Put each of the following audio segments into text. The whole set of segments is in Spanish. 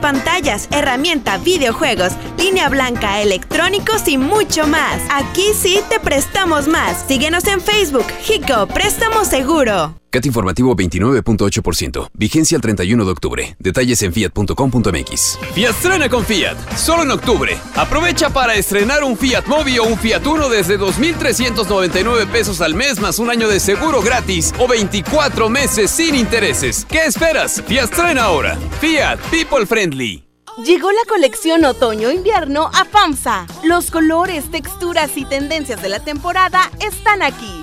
pantallas, herramienta, videojuegos, línea blanca, electrónicos y mucho más. Aquí sí te prestamos más. Síguenos en Facebook, Hico Préstamo Seguro. CAT informativo 29.8%. Vigencia el 31 de octubre. Detalles en fiat.com.mx. Fiat estrena con Fiat. Solo en octubre. Aprovecha para estrenar un Fiat Mobi o un Fiat Uno desde 2.399 pesos al mes más un año de seguro gratis o 24 meses sin intereses. ¿Qué esperas? Fiat estrena ahora. Fiat People Friendly. Llegó la colección otoño-invierno a FAMSA. Los colores, texturas y tendencias de la temporada están aquí.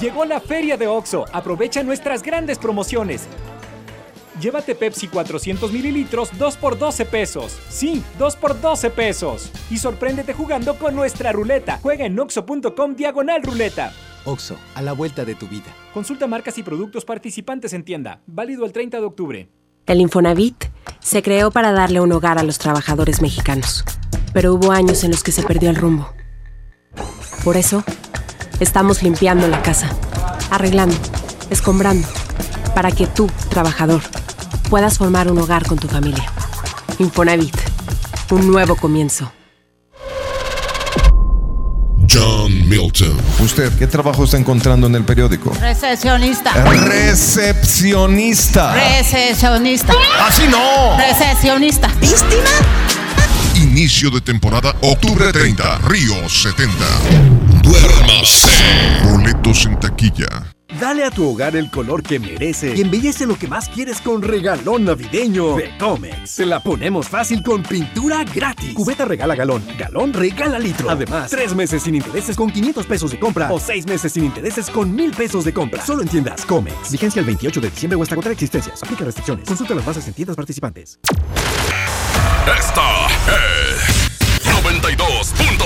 Llegó la feria de OXO. Aprovecha nuestras grandes promociones. Llévate Pepsi 400 mililitros 2 por 12 pesos. Sí, 2 por 12 pesos. Y sorpréndete jugando con nuestra ruleta. Juega en oxo.com diagonal ruleta. OXO, a la vuelta de tu vida. Consulta marcas y productos participantes en tienda. Válido el 30 de octubre. El Infonavit se creó para darle un hogar a los trabajadores mexicanos. Pero hubo años en los que se perdió el rumbo. Por eso, estamos limpiando la casa, arreglando, escombrando, para que tú, trabajador, puedas formar un hogar con tu familia. Infonavit, un nuevo comienzo. John Milton. ¿Usted qué trabajo está encontrando en el periódico? Recepcionista. Recepcionista. Recepcionista. Así no. Recepcionista. ¿Víctima? Inicio de temporada, octubre 30, Río 70. Duérmase. Boletos en taquilla. Dale a tu hogar el color que merece y embellece lo que más quieres con regalón navideño de Comex. Se la ponemos fácil con pintura gratis. Cubeta regala galón, galón regala litro. Además, tres meses sin intereses con 500 pesos de compra o seis meses sin intereses con mil pesos de compra. Solo en tiendas Comex. Vigencia el 28 de diciembre o hasta agotar existencias. Aplica restricciones. Consulta las bases en tiendas participantes. Esta es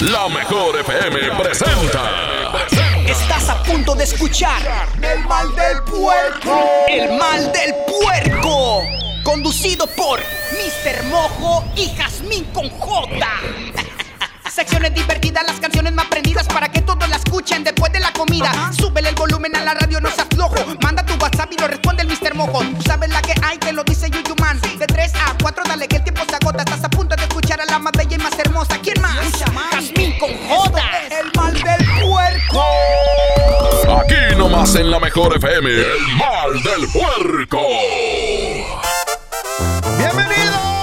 La mejor FM presenta. Estás a punto de escuchar El mal del puerco. El mal del puerco. Conducido por Mr. Mojo y Jazmín con J. Secciones divertidas, las canciones más prendidas para que todos la escuchen después de la comida. Súbele el volumen a la radio, no se aflojo. Manda tu WhatsApp y lo responde el Mr. Mojo. Tú sabes la que hay, te lo dice Yuyuman. De 3 a 4, dale que el tiempo se agota. Estás a punto de escuchar a la y más hermosa. ¿Quién más? Jazmín con J. El mal del puerco. Aquí nomás en la mejor FM. El mal del puerco. ¡Bienvenidos!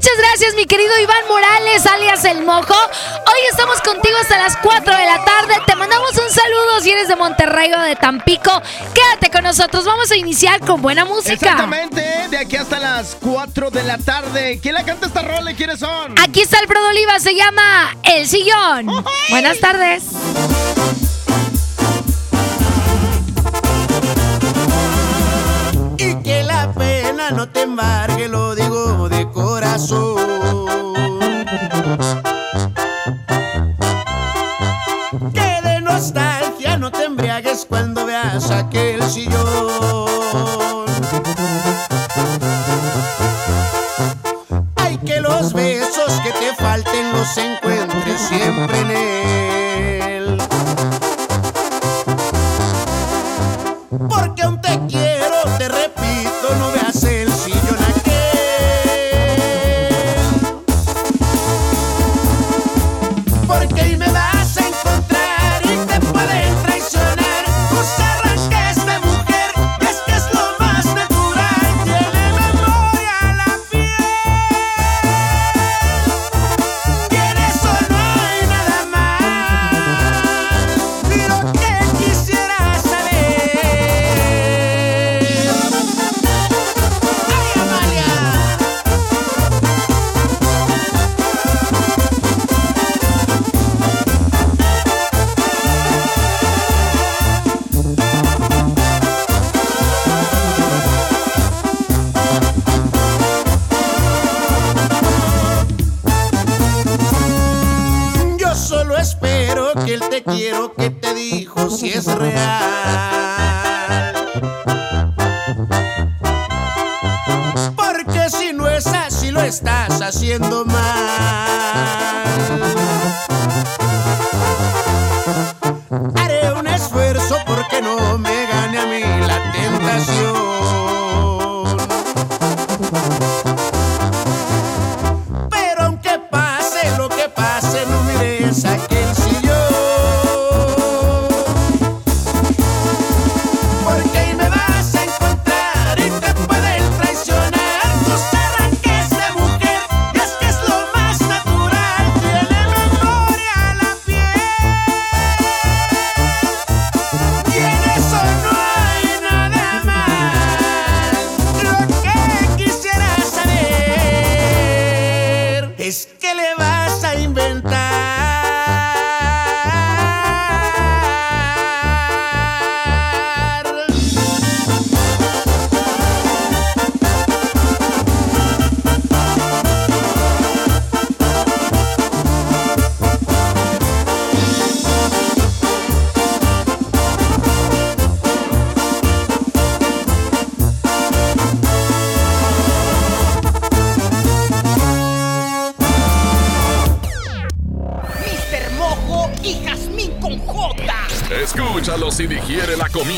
Muchas gracias, mi querido Iván Morales, alias El Mojo. Hoy estamos contigo hasta las 4 de la tarde. Te mandamos un saludo si eres de Monterrey o de Tampico. Quédate con nosotros. Vamos a iniciar con buena música. Exactamente, de aquí hasta las 4 de la tarde. ¿Quién la canta esta rola y quiénes son? Aquí está Alfredo Oliva, se llama El Sillón. Buenas tardes. No te embargue, lo digo de corazón. Que de nostalgia no te embriagues cuando veas aquel sillón. Ay, que los besos que te falten los encuentres siempre en él.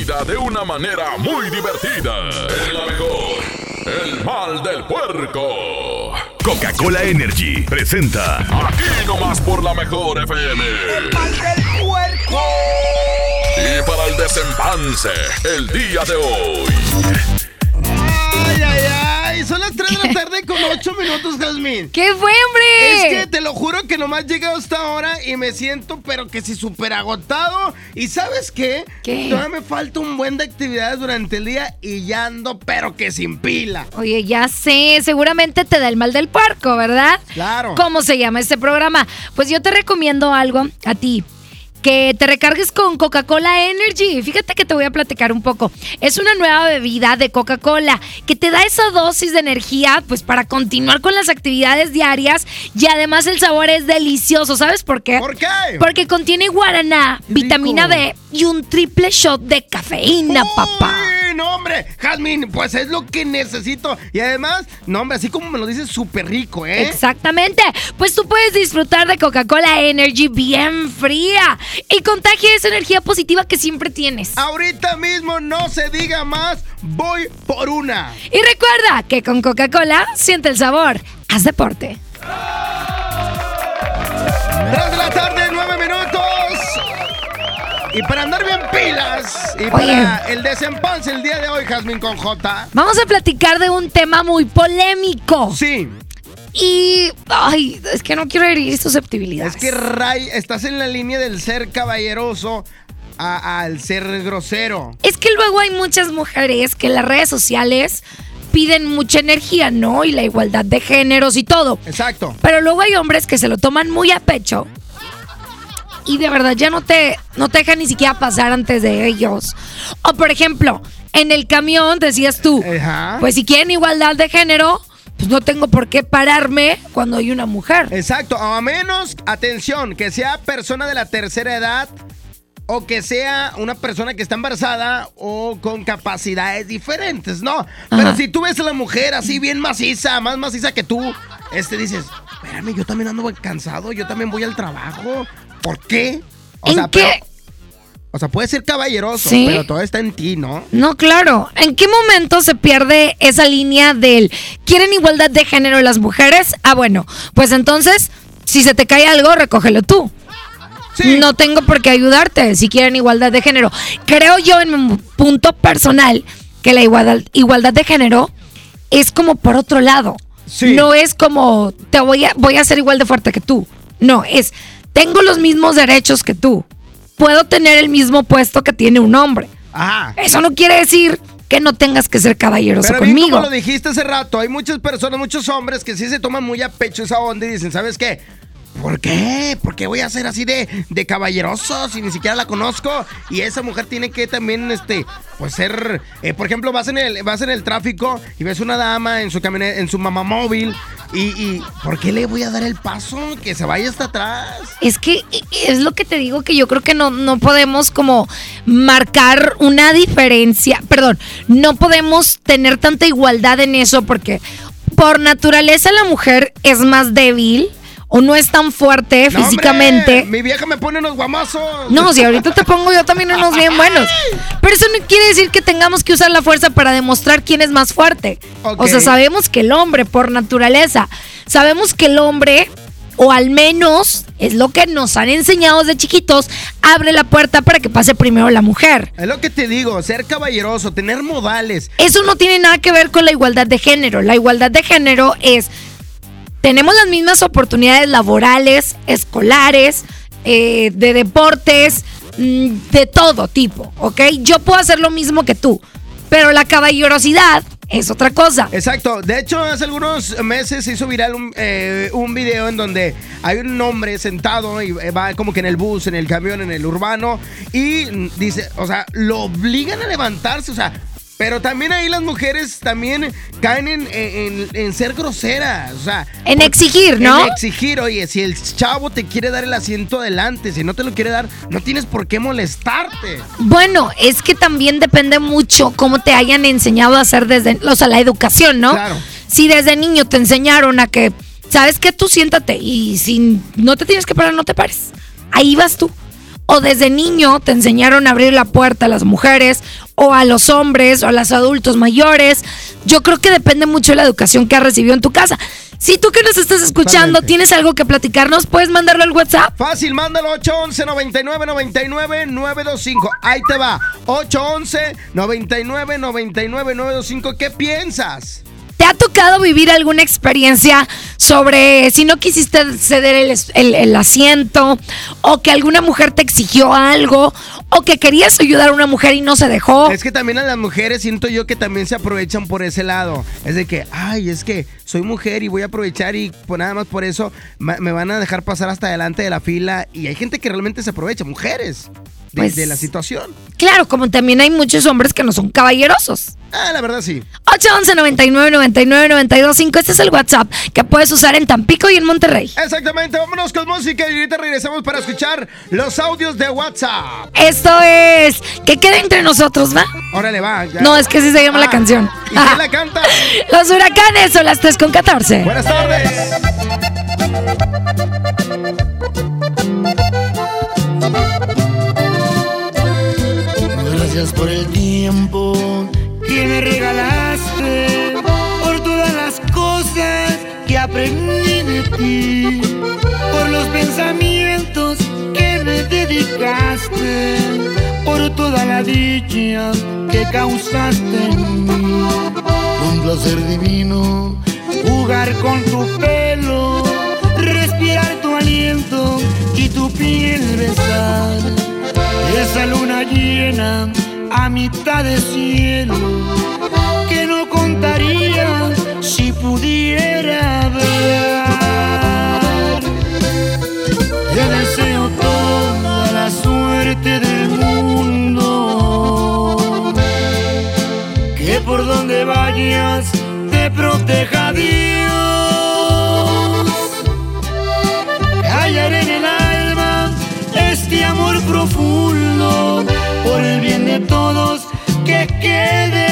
De una manera muy divertida. Es la mejor. El mal del puerco. Coca-Cola Energy presenta Aquí nomás por la mejor FM. El mal del puerco. Y para el desempance, el día de hoy. Ay, ay, ay. Son las 3 de la tarde con 8 minutos, Jazmín. ¿Qué fue, hombre? Es que te lo juro que nomás llegué a esta hora y me siento, pero que sí, súper agotado. ¿Y sabes qué? ¿Qué? Todavía me falta un buen de actividades durante el día y ya ando, pero que sin pila. Oye, ya sé, seguramente te da el mal del puerco, ¿verdad? Claro. ¿Cómo se llama este programa? Pues yo te recomiendo algo a ti. Que te recargues con Coca-Cola Energy. Fíjate que te voy a platicar un poco. Es una nueva bebida de Coca-Cola que te da esa dosis de energía, pues para continuar con las actividades diarias. Y además el sabor es delicioso. ¿Sabes por qué? ¿Por qué? Porque contiene guaraná, vitamina D y un triple shot de cafeína, papá. No, hombre, Jazmín, pues es lo que necesito. Y además, no, hombre, así como me lo dices, súper rico, ¿eh? Exactamente. Pues tú puedes disfrutar de Coca-Cola Energy bien fría y contagia esa energía positiva que siempre tienes. Ahorita mismo no se diga más, voy por una. Y recuerda que con Coca-Cola siente el sabor. Haz deporte. 3 de la tarde, 9 minutos. Y para andar bien pilas y para el desempance el día de hoy, Jazmín con J. Vamos a platicar de un tema muy polémico. Sí. Y, ay, es que no quiero herir susceptibilidades. Es que Ray, estás en la línea del ser caballeroso al ser grosero. Es que luego hay muchas mujeres que en las redes sociales piden mucha energía, ¿no? Y la igualdad de géneros y todo. Exacto. Pero luego hay hombres que se lo toman muy a pecho y de verdad ya no te, no te dejan ni siquiera pasar antes de ellos. O por ejemplo, en el camión decías tú, pues si quieren igualdad de género, pues no tengo por qué pararme cuando hay una mujer. Exacto, a menos, atención, que sea persona de la tercera edad o que sea una persona que está embarazada o con capacidades diferentes, ¿no? Pero si tú ves a la mujer así bien maciza, más maciza que tú, este dices, espérame, yo también ando cansado, yo también voy al trabajo. ¿Por qué? O ¿En sea, qué? pero- o sea, puede ser caballeroso, Sí. pero todo está en ti, ¿no? No, claro. ¿En qué momento se pierde esa línea del quieren igualdad de género las mujeres? Ah, bueno, pues entonces, si se te cae algo, recógelo tú. No tengo por qué ayudarte si quieren igualdad de género. Creo yo en mi punto personal que la igualdad, igualdad de género es como por otro lado. No es como te voy a, voy a ser igual de fuerte que tú. No, es tengo los mismos derechos que tú. Puedo tener el mismo puesto que tiene un hombre. Ajá. Eso no quiere decir que no tengas que ser caballeroso Pero bien conmigo. como lo dijiste hace rato, hay muchas personas, muchos hombres que sí se toman muy a pecho esa onda y dicen, ¿sabes qué? ¿Por qué? ¿Por qué voy a ser así de, de caballeroso si ni siquiera la conozco? Y esa mujer tiene que también, este, pues ser, eh, por ejemplo, vas en el, vas en el tráfico y ves una dama en su camioneta, en su mamá móvil y, y ¿por qué le voy a dar el paso? Que se vaya hasta atrás. Es que es lo que te digo que yo creo que no, no podemos como marcar una diferencia, perdón, no podemos tener tanta igualdad en eso porque por naturaleza la mujer es más débil o no es tan fuerte No, hombre, físicamente. mi vieja me pone unos guamazos. No, si ahorita te pongo yo también unos bien buenos. Pero eso no quiere decir que tengamos que usar la fuerza para demostrar quién es más fuerte. O sea, sabemos que el hombre, por naturaleza, sabemos que el hombre, o al menos es lo que nos han enseñado desde chiquitos, abre la puerta para que pase primero la mujer. Es lo que te digo, ser caballeroso, tener modales. Eso no tiene nada que ver con la igualdad de género. La igualdad de género es, tenemos las mismas oportunidades laborales, escolares, eh, de deportes, mm, de todo tipo, ¿ok? Yo puedo hacer lo mismo que tú, pero la caballerosidad es otra cosa. Exacto. De hecho, hace algunos meses se hizo viral un, eh, un video en donde hay un hombre sentado y eh, va como que en el bus, en el camión, en el urbano y dice, o sea, lo obligan a levantarse, o sea. Pero también ahí las mujeres también caen en, en- en ser groseras, o sea. En exigir, ¿no? En exigir, oye, si el chavo te quiere dar el asiento adelante, si no te lo quiere dar, no tienes por qué molestarte. Bueno, es que también depende mucho cómo te hayan enseñado a hacer desde, o sea, la educación, ¿no? Claro. Si desde niño te enseñaron a que, ¿sabes qué? Tú siéntate y si no te tienes que parar, no te pares. Ahí vas tú. O desde niño te enseñaron a abrir la puerta a las mujeres o a los hombres o a los adultos mayores. Yo creo que depende mucho de la educación que has recibido en tu casa. Si tú que nos estás escuchando Totalmente. tienes algo que platicarnos, puedes mandarlo al WhatsApp. Fácil, mándalo 811 99 99 925. Ahí te va. 811 99 99 925. ¿Qué piensas? ¿Te ha tocado vivir alguna experiencia sobre si no quisiste ceder el, asiento o que alguna mujer te exigió algo o que querías ayudar a una mujer y no se dejó? Es que también a las mujeres siento yo que también se aprovechan por ese lado. Es de que, ay, es que soy mujer y voy a aprovechar y nada más por eso me van a dejar pasar hasta adelante de la fila. Y hay gente que realmente se aprovecha, mujeres, de, Pues- de la situación. Claro, como también hay muchos hombres que no son caballerosos. Ah, la verdad sí. 811 99 99 92 5. Este es el WhatsApp que puedes usar en Tampico y en Monterrey. Exactamente, vámonos con música y ahorita regresamos para escuchar los audios de WhatsApp. Esto es que quede entre nosotros, ¿va? Órale, va. ya. No, es que así se llama la Ah, canción. ¿Y quién la canta? Los huracanes son las 3 con 14. Buenas tardes. Por el tiempo que me regalaste, por todas las cosas que aprendí de ti, por los pensamientos que me dedicaste, por toda la dicha que causaste en mí. Un placer divino jugar jugar con tu pelo, respirar tu aliento y tu piel besar. Esa luna llena a mitad de cielo que no contaría si pudiera ver. Te deseo toda la suerte del mundo, que por donde vayas te proteja Dios. Quede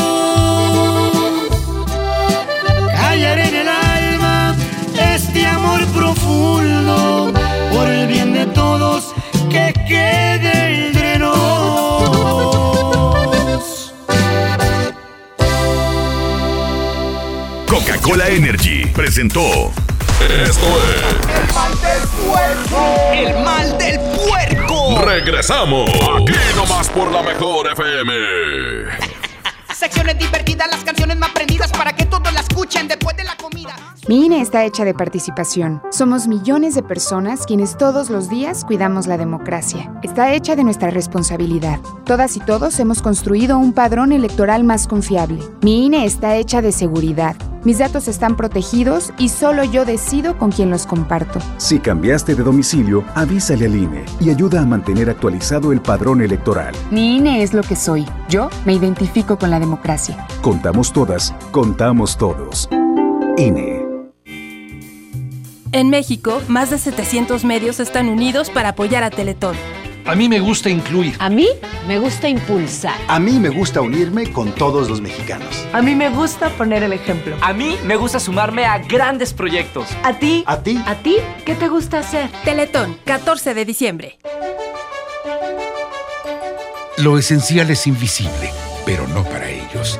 Coca-Cola Energy presentó. Esto El mal del puerco. El mal del puerco. es. Regresamos. Aquí nomás por la mejor FM. Secciones divertidas, las canciones más prendidas para que todos la escuchen después de la comida. Mi INE está hecha de participación. Somos millones de personas quienes todos los días cuidamos la democracia. Está hecha de nuestra responsabilidad. Todas y todos hemos construido un padrón electoral más confiable. Mi INE está hecha de seguridad. Mis datos están protegidos y solo yo decido con quién los comparto. Si cambiaste de domicilio, avísale al INE y ayuda a mantener actualizado el padrón electoral. Mi INE es lo que soy. Yo me identifico con la democracia. Contamos todas, contamos todos. INE. En México, más de 700 medios están unidos para apoyar a Teletón. A mí me gusta incluir. A mí me gusta impulsar. A mí me gusta unirme con todos los mexicanos. A mí me gusta poner el ejemplo. A mí me gusta sumarme a grandes proyectos. ¿A ti? ¿A ti? ¿A ti? ¿Qué te gusta hacer? Teletón, 14 de diciembre. Lo esencial es invisible, pero no para ellos.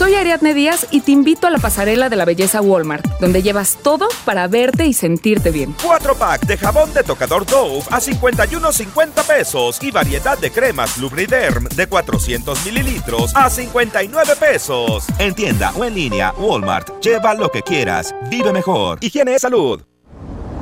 Soy Ariadne Díaz y te invito a la pasarela de la belleza Walmart, donde llevas todo para verte y sentirte bien. 4 pack de jabón de tocador Dove a 51.50 pesos y variedad de cremas Lubriderm de 400 mililitros a 59 pesos. En tienda o en línea, Walmart. Lleva lo que quieras. Vive mejor. Higiene y salud.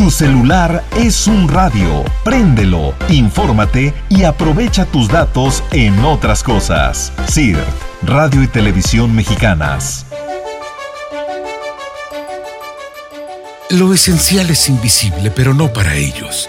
Tu celular es un radio. Préndelo, infórmate y aprovecha tus datos en otras cosas. CIRT, Radio y Televisión Mexicanas. Lo esencial es invisible, pero no para ellos.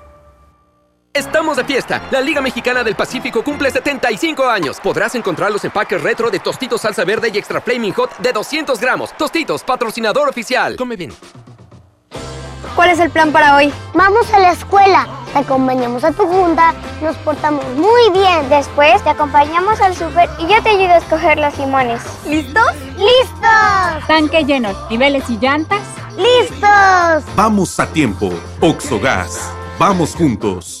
Estamos de fiesta. La Liga Mexicana del Pacífico cumple 75 años. Podrás encontrar los empaques retro de Tostitos Salsa Verde y Extra Flaming Hot de 200 gramos. Tostitos, patrocinador oficial. Come bien. ¿Cuál es el plan para hoy? Vamos a la escuela, te acompañamos a tu junta, nos portamos muy bien. Después te acompañamos al súper y yo te ayudo a escoger los limones. ¿Listos? ¡Listos! Tanque lleno, niveles y llantas. ¡Listos! Vamos a tiempo. Oxogas. Vamos juntos.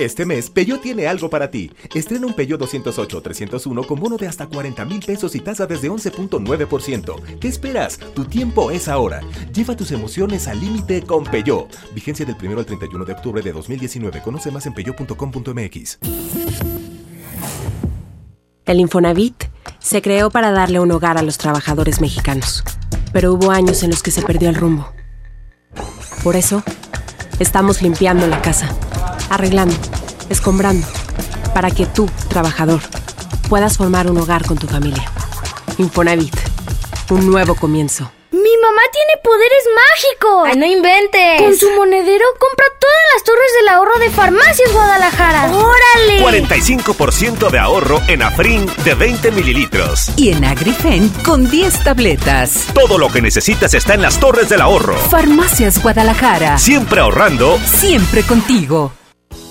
Este mes, Peugeot tiene algo para ti. Estrena un Peugeot 208 301 con bono de hasta 40 mil pesos y tasa desde 11.9%. ¿Qué esperas? Tu tiempo es ahora. Lleva tus emociones al límite con Peugeot. Vigencia del 1 al 31 de octubre de 2019. Conoce más en peugeot.com.mx. El Infonavit se creó para darle un hogar a los trabajadores mexicanos, pero hubo años en los que se perdió el rumbo. Por eso, estamos limpiando la casa, arreglando, escombrando, para que tú, trabajador, puedas formar un hogar con tu familia. Infonavit, un nuevo comienzo. ¡Mi mamá tiene poderes mágicos! ¡Ay, no inventes! Con su monedero compra todas las torres del ahorro de Farmacias Guadalajara. ¡Órale! 45% de ahorro en Afrin de 20 mililitros. Y en Agrifen con 10 tabletas. Todo lo que necesitas está en las torres del ahorro. Farmacias Guadalajara. Siempre ahorrando. Siempre contigo.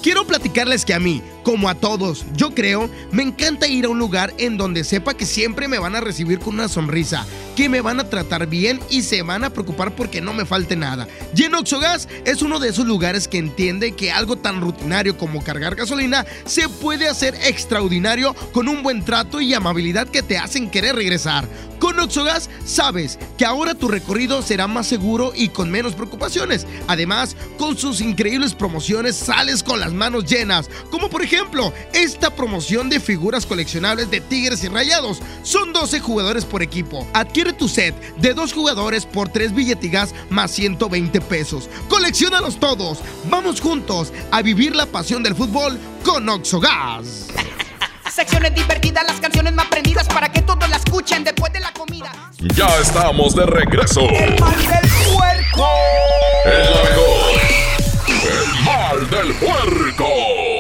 Quiero platicarles que a mí, como a todos, yo creo, me encanta ir a un lugar en donde sepa que siempre me van a recibir con una sonrisa, que me van a tratar bien y se van a preocupar porque no me falte nada. Y en Oxogas es uno de esos lugares que entiende que algo tan rutinario como cargar gasolina se puede hacer extraordinario con un buen trato y amabilidad que te hacen querer regresar. Con Oxogas sabes que ahora tu recorrido será más seguro y con menos preocupaciones. Además, con sus increíbles promociones sales con las manos llenas, como por ejemplo esta promoción de figuras coleccionables de Tigres y Rayados. Son 12 jugadores por equipo. Adquiere tu set de dos jugadores por 3 billetigas más 120 pesos. Colecciónalos todos. Vamos juntos a vivir la pasión del fútbol con Oxogas. Secciones divertidas, las canciones más prendidas para que todos la escuchen después de la comida. Ya estamos de regreso. El mal del puerco. El mejor. El mal del puerco.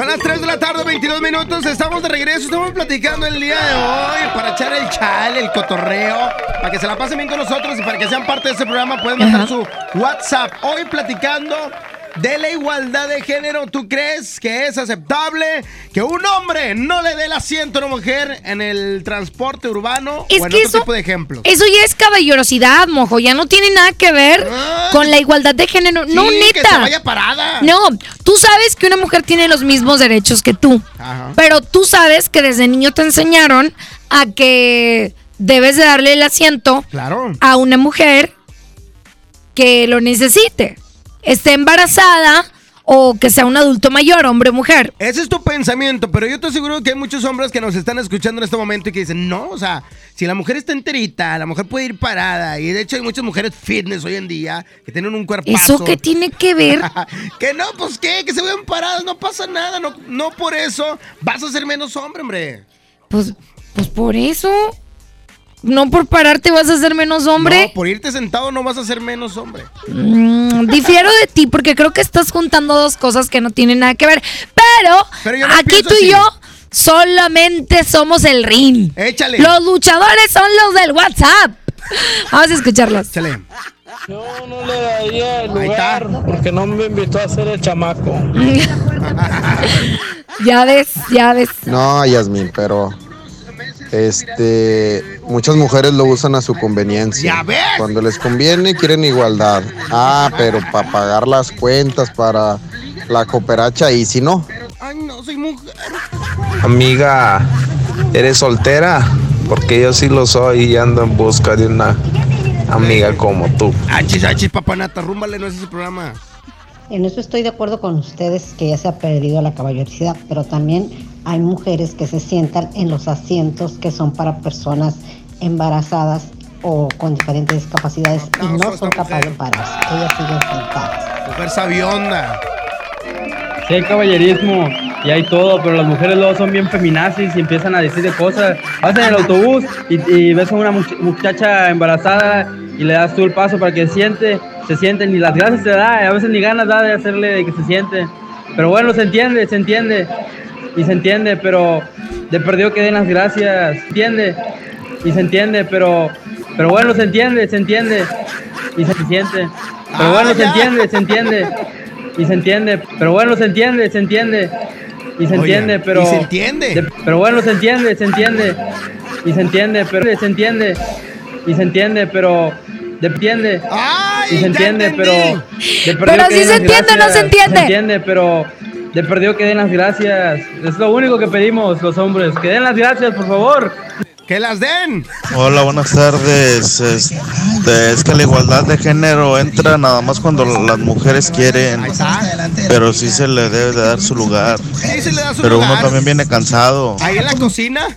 Son las 3 de la tarde, 22 minutos. Estamos de regreso. Estamos platicando el día de hoy para echar el chal, el cotorreo, para que se la pasen bien con nosotros y para que sean parte de este programa. Pueden mandar su WhatsApp. Hoy platicando de la igualdad de género. ¿Tú crees que es aceptable que un hombre no le dé el asiento a una mujer en el transporte urbano Es o en que otro eso- tipo de ejemplos? Eso ya es caballerosidad, mojo. Ya no tiene nada que ver con la igualdad de género. no, Ah. Neta. que se vaya parada. No, tú sabes que una mujer tiene los mismos derechos que tú. Ajá. Pero tú sabes que desde niño te enseñaron a que debes de darle el asiento Claro. a una mujer que lo necesite. Esté embarazada o que sea un adulto mayor, hombre o mujer. Ese es tu pensamiento, pero yo te aseguro que hay muchos hombres que nos están escuchando en este momento y que dicen, no, o sea, si la mujer está enterita, la mujer puede ir parada. Y de hecho hay muchas mujeres fitness hoy en día que tienen un cuerpazo. ¿Eso qué tiene que ver? que no, pues qué, que se vean paradas, no pasa nada, no, no por eso vas a ser menos hombre, hombre. Pues, pues por eso. No por pararte vas a ser menos hombre. No, por irte sentado no vas a ser menos hombre. Mm, difiero de ti porque creo que estás juntando dos cosas que no tienen nada que ver. Pero, Pero yo no aquí tú y yo solamente somos el ring. Échale. Los luchadores son los del WhatsApp. Vamos a escucharlos. Échale. Yo no le daría el lugar porque no me invitó a hacer el chamaco. Ya ves, ya ves. No, Yasmin, pero Este, muchas mujeres lo usan a su conveniencia. Ya ves. Cuando les conviene quieren igualdad. Ah, pero para pagar las cuentas, para la cooperacha y si no. Ay, no, soy mujer. Amiga, ¿eres soltera? Porque yo sí lo soy y ando en busca de una amiga como tú. Achis, achis, papanata, rúmbale, no es ese programa. En eso estoy de acuerdo con ustedes que ya se ha perdido la caballerosidad, pero también hay mujeres que se sientan en los asientos que son para personas embarazadas o con diferentes discapacidades y no son capaces de pararse. Ellas siguen sentadas. Mujer sabionda. Sí hay caballerismo y hay todo, pero las mujeres luego son bien feminazis y empiezan a decir de cosas. Vas en el autobús y, y ves a una much- muchacha embarazada y le das tú el paso para que se siente, se siente, ni las gracias te da, a veces ni ganas da de hacerle de que se siente. Pero bueno, se entiende, se entiende y se entiende, pero de perdido que den las gracias, se entiende y se entiende, pero, pero bueno, se entiende, se entiende y se siente. Pero bueno, se entiende, se entiende y se entiende, pero bueno, se entiende, se entiende y se Oye, entiende, pero y se entiende. de- pero bueno, se entiende, se entiende y se entiende, pero se entiende y se entiende, pero de- entiende y se entiende, pero de den se entiende, no se gracias, entiende. Se entiende, pero de perdido que den las gracias. Es lo único que pedimos los hombres, que den las gracias, por favor. ¡Que las den! Hola, buenas tardes. Este, es que la igualdad de género entra nada más cuando las mujeres quieren, pero sí se le debe de dar su lugar. Sí se le da su Pero lugar. uno también viene cansado. Ahí en la cocina.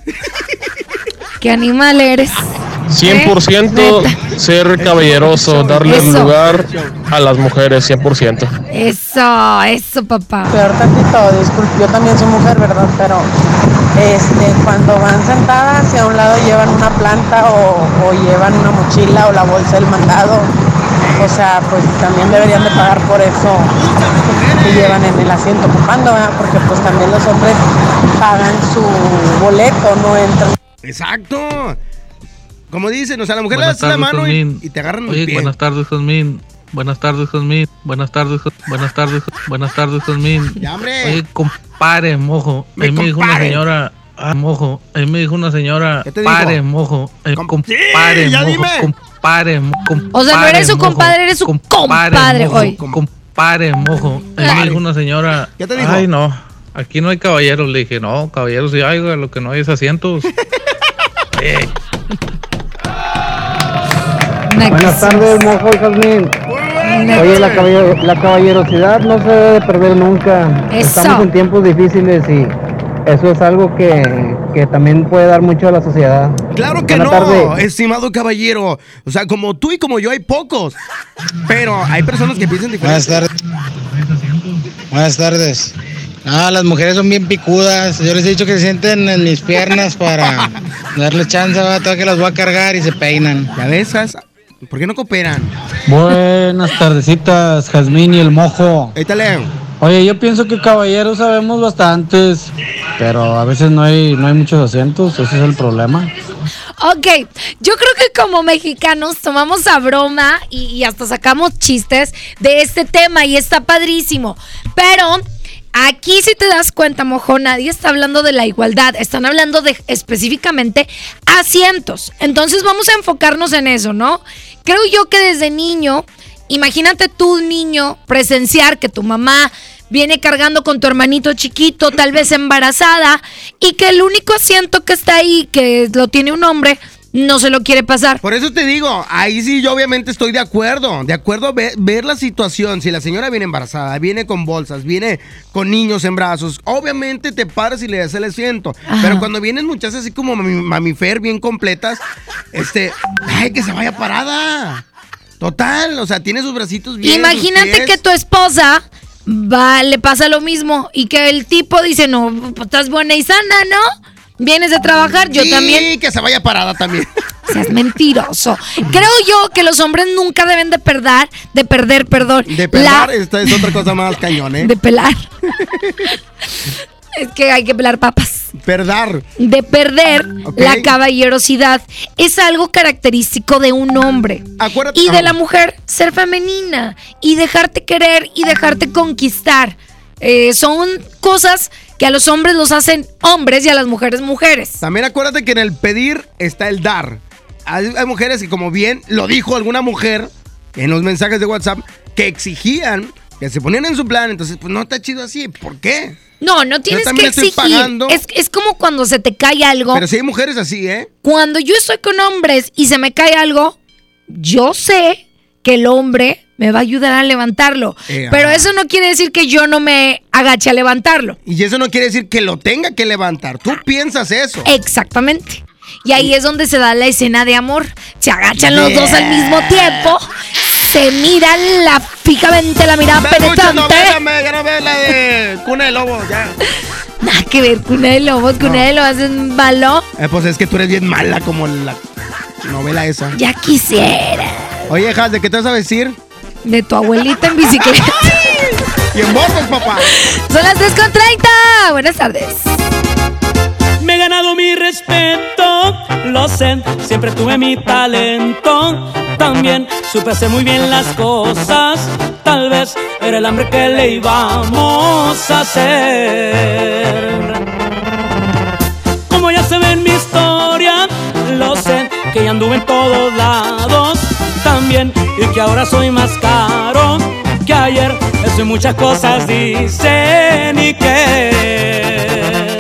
¿Qué animal eres? 100% ser caballeroso, darle Eso. lugar a las mujeres, 100%. Eso, eso, papá. Peor tantito, disculpe, yo también soy mujer, ¿verdad? Pero este, cuando van sentadas y a un lado llevan una planta o, o llevan una mochila o la bolsa del mandado, o sea, pues también deberían de pagar por eso que llevan en el asiento ocupando, ¿verdad? Porque pues también los hombres pagan su boleto, no entran. Exacto. Como dicen, o sea, la mujer le das la mano y, te agarran el Oye, pie. buenas tardes, Jazmín. Buenas tardes, Jazmín. Buenas tardes, buenas tardes, buenas tardes, Jazmín. Ya, hombre. Oye, compare, mojo. Me Ahí me dijo una compare. señora. Ah, mojo. Ahí me dijo una señora. Pare, mojo. Eh, compare, ya mojo. dime. Compare, mo- O sea, no eres su compadre, eres su compadre mojo, hoy. Compare, mojo. Ahí me dijo una señora. ¿Qué te dijo? Ay, no. Aquí no hay caballeros. Le dije, no, caballeros sí hay, güey, lo que no hay es asientos. Eh, Buenas tardes, Mojo y Jazmín. Oye, la, caballer- la caballerosidad no se debe de perder nunca. Eso. Estamos en tiempos difíciles y eso es algo que, que también puede dar mucho a la sociedad. Claro que no, tarde. estimado caballero. O sea, como tú y como yo hay pocos. Pero hay personas que piensan diferente. Buenas tardes. Buenas tardes. Ah, las mujeres son bien picudas. Yo les he dicho que se sienten en mis piernas para darles chance, va, tengo que las voy a cargar y se peinan. ¿Ya ves? ¿Por qué no cooperan? Buenas tardecitas, Jazmín y el Mojo. Étale. Oye, yo pienso que caballeros sabemos bastantes, pero a veces no hay, no hay muchos asientos, ese es el problema. Ok, yo creo que como mexicanos tomamos a broma y, y hasta sacamos chistes de este tema y está padrísimo. Pero aquí si te das cuenta, mojo, nadie está hablando de la igualdad, están hablando de específicamente asientos. Entonces vamos a enfocarnos en eso, ¿no? Creo yo que desde niño, imagínate tú, niño, presenciar que tu mamá viene cargando con tu hermanito chiquito, tal vez embarazada, y que el único asiento que está ahí, que lo tiene un hombre, no se lo quiere pasar. Por eso te digo, ahí sí yo obviamente estoy de acuerdo. De acuerdo a ver, ver la situación. Si la señora viene embarazada, viene con bolsas, viene con niños en brazos, obviamente te paras y le das el asiento. Pero cuando vienen muchachas así como mami, mamifer bien completas, este, ay, que se vaya parada. Total, o sea, tiene sus bracitos bien. Imagínate que tu esposa va, le pasa lo mismo y que el tipo dice, no, estás buena y sana, ¿no? Vienes de trabajar, yo Sí, también. que se vaya parada también. Seas mentiroso. Creo yo que los hombres nunca deben de perder, de perder, perdón. De pelar, la- esta es otra cosa más cañón, ¿eh? de pelar. es que hay que pelar papas. Perdar. De perder la caballerosidad es algo característico de un hombre. y de la mujer ser femenina y dejarte querer y dejarte conquistar. Eh, son cosas que a los hombres los hacen hombres y a las mujeres mujeres. También acuérdate que en el pedir está el dar. Hay, hay mujeres que, como bien lo dijo alguna mujer en los mensajes de WhatsApp, que exigían, que se ponían en su plan. Entonces, pues no está chido así. ¿Por qué? No, no tienes que exigir. Es, es como cuando se te cae algo. Pero sí hay mujeres así, ¿eh? Cuando yo estoy con hombres y se me cae algo, yo sé que el hombre me va a ayudar a levantarlo. Eh, Pero ah. eso no quiere decir que yo no me agache a levantarlo. Y eso no quiere decir que lo tenga que levantar. Tú piensas eso. Exactamente. Y ahí es donde se da la escena de amor. Se agachan los dos al mismo tiempo. Se miran la, fijamente la mirada penetrante. ya no ves la de Cuna de Lobo, ya. Nada que ver, Cuna de Lobos, Cuna de Lobos es malo. Eh, pues es que tú eres bien mala como la novela esa. Ya quisiera. Oye, Jas, ¿de qué te vas a vestir? De tu abuelita en bicicleta. y en papá. Son las 3 con 30. Buenas tardes. Me he ganado mi respeto, lo sé, siempre tuve mi talento. También supe hacer muy bien las cosas. Tal vez era el hambre que le íbamos a hacer. Como ya se ve en mi historia, lo sé, que ya anduve en todos lados. Y que ahora soy más caro que ayer. Eso y muchas cosas dicen y que.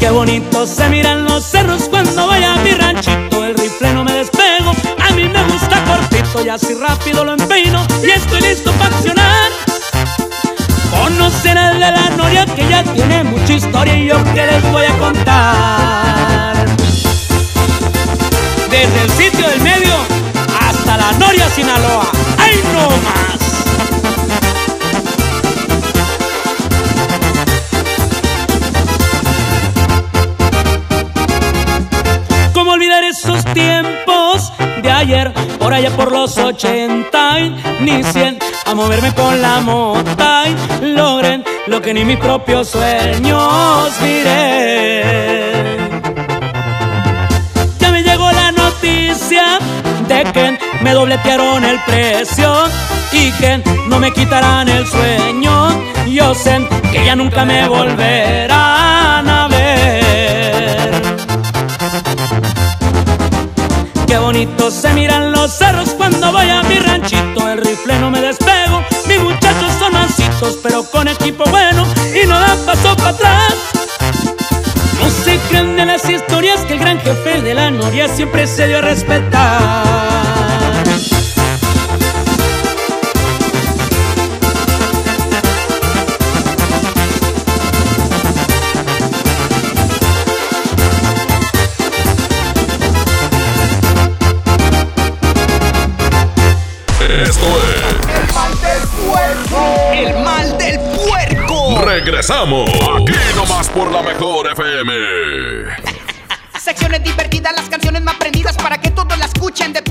Qué bonito se miran los cerros cuando voy a mi ranchito. El rifle no me despego, a mí me gusta cortito y así rápido lo empeino y estoy listo para accionar. Conocer al de la noria que ya tiene mucha historia y yo que les voy a contar. Sinaloa. ¡Ay no más! ¿Cómo olvidar esos tiempos de ayer? Por allá por los 80 y ni 100 a moverme con la mota y logren lo que ni mis propios sueños miré. Ya me llegó la noticia de que me dobletearon el precio y que no me quitarán el sueño. Yo sé que ya nunca me volverán a ver. Qué bonito se miran los cerros cuando voy a mi ranchito. El rifle no me despego. Mis muchachos son mancitos, pero con equipo bueno y no dan paso para atrás. No se creen de las historias que el gran jefe de la noria siempre se dio a respetar. Esto El mal del puerco. es. Regresamos. Aquí nomás por la mejor FM. Secciones divertidas, las canciones más prendidas para que todos la escuchen de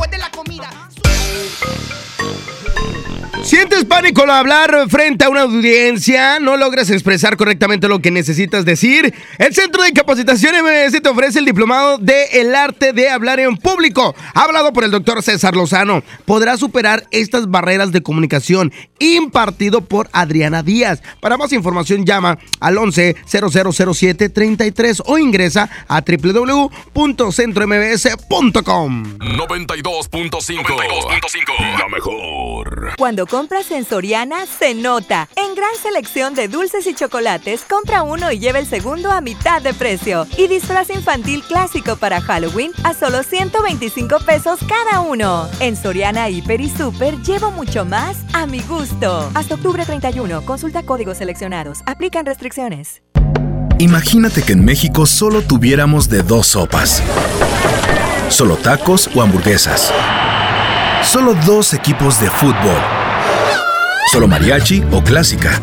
¿Sientes pánico al hablar frente a una audiencia? ¿No logras expresar correctamente lo que necesitas decir? El Centro de Capacitación MBS te ofrece el diplomado de El Arte de Hablar en Público, hablado por el doctor César Lozano. Podrás superar estas barreras de comunicación impartido por Adriana Díaz. Para más información llama al 11 0007 33 o ingresa a www.centrombs.com. 92.5. La mejor. Cuando compras en Soriana, se nota. En gran selección de dulces y chocolates, compra uno y lleva el segundo a mitad de precio. Y disfraz infantil clásico para Halloween a solo 125 pesos cada uno. En Soriana, Hiper y Super, llevo mucho más a mi gusto. Hasta octubre 31, consulta códigos seleccionados. Aplican restricciones. Imagínate que en México solo tuviéramos de dos sopas. Solo tacos o hamburguesas. Solo dos equipos de fútbol. Solo mariachi o clásica.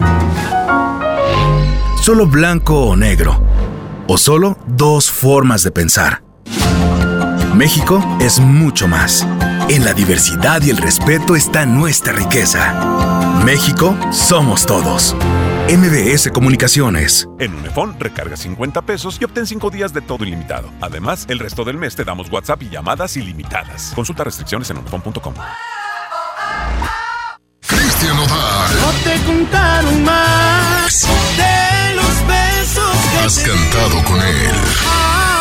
Solo blanco o negro. O solo dos formas de pensar. México es mucho más. En la diversidad y el respeto está nuestra riqueza. México somos todos. MBS Comunicaciones. En Unifón recarga 50 pesos y obtén 5 días de todo ilimitado. Además, el resto del mes te damos WhatsApp y llamadas ilimitadas. Consulta restricciones en unifón.com. Cristian Nodal. No te contaron más de los besos que Has cantado con él.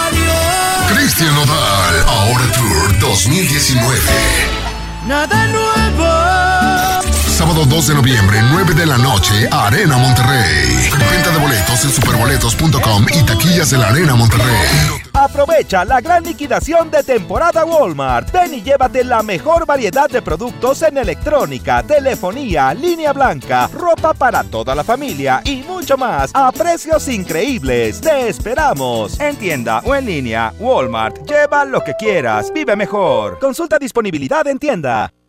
Adiós. Cristian Nodal. Ahora Tour 2019. Nada nuevo. Sábado 2 de noviembre, 9 de la noche, Arena Monterrey. Venta de boletos en superboletos.com y taquillas de la Arena Monterrey. Aprovecha la gran liquidación de temporada Walmart. Ven y llévate la mejor variedad de productos en electrónica, telefonía, línea blanca, ropa para toda la familia y mucho más a precios increíbles. Te esperamos. En tienda o en línea, Walmart. Lleva lo que quieras. Vive mejor. Consulta disponibilidad en tienda.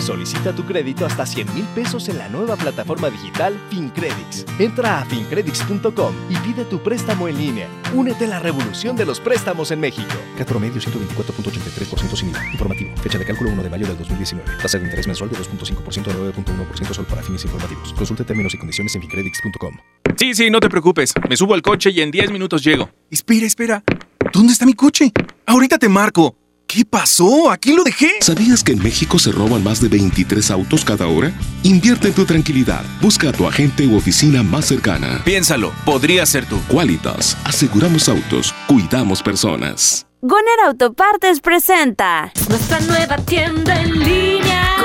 Solicita tu crédito hasta 100 mil pesos en la nueva plataforma digital FinCredits. Entra a fincredits.com y pide tu préstamo en línea. Únete a la revolución de los préstamos en México. CAT promedio 124.83% sin IVA. Informativo. Fecha de cálculo 1 de mayo del 2019. Tasa de interés mensual de 2.5% a 9.1% solo para fines informativos. Consulte términos y condiciones en fincredits.com. Sí, sí, no te preocupes. Me subo al coche y en 10 minutos llego. Espera, espera. ¿Dónde está mi coche? Ahorita te marco. ¿Qué pasó? ¿A quién lo dejé? ¿Sabías que en México se roban más de 23 autos cada hora? Invierte en tu tranquilidad. Busca a tu agente u oficina más cercana. Piénsalo, podría ser tú. Qualitas. Aseguramos autos. Cuidamos personas. Goner Autopartes presenta Nuestra nueva tienda en línea.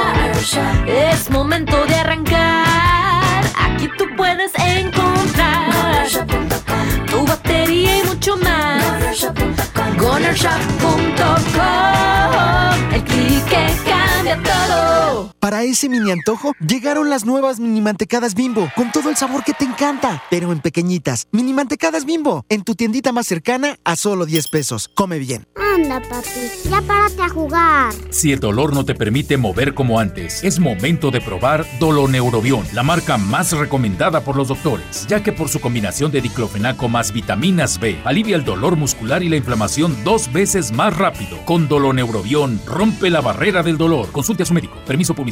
Es momento de arrancar. Aquí tú puedes encontrar tu batería y mucho más. GonerShop.com El clic que cambia todo. Para ese mini antojo, llegaron las nuevas mini mantecadas bimbo, con todo el sabor que te encanta, pero en pequeñitas. Mini mantecadas bimbo, en tu tiendita más cercana a solo 10 pesos. Come bien. Anda, papi, ya párate a jugar. Si el dolor no te permite mover como antes, es momento de probar Doloneurobión, la marca más recomendada por los doctores, ya que por su combinación de diclofenaco más vitaminas B, alivia el dolor muscular y la inflamación dos veces más rápido. Con Doloneurobión, rompe la barrera del dolor. Consulte a su médico. Permiso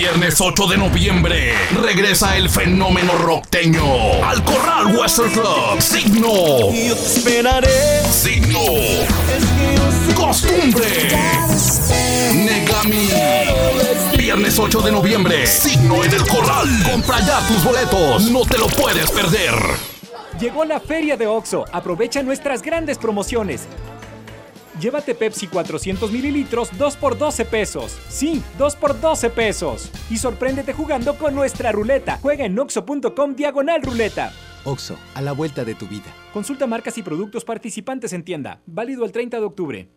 Viernes 8 de noviembre regresa el fenómeno rockteño al Corral Western Club. Signo. Yo te esperaré. Signo. Costumbre. Negami. Viernes 8 de noviembre. Signo en el Corral. Compra ya tus boletos. No te lo puedes perder. Llegó la feria de OXO. Aprovecha nuestras grandes promociones. Llévate Pepsi 400 mililitros 2 por 12 pesos. Sí, 2 por 12 pesos. Y sorpréndete jugando con nuestra ruleta. Juega en oxo.com diagonal ruleta. OXO, a la vuelta de tu vida. Consulta marcas y productos participantes en tienda. Válido el 30 de octubre.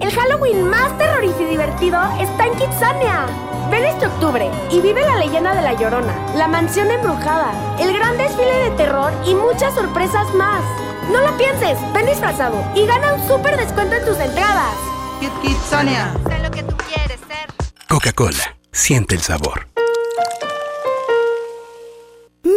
El Halloween más terrorífico y divertido está en Kitsania. Ven este octubre y vive la leyenda de La Llorona, la mansión embrujada, el gran desfile de terror y muchas sorpresas más. No lo pienses, ven disfrazado y gana un súper descuento en tus entradas. Kit Kitsania. Sé lo que tú quieres ser. Coca-Cola, siente el sabor.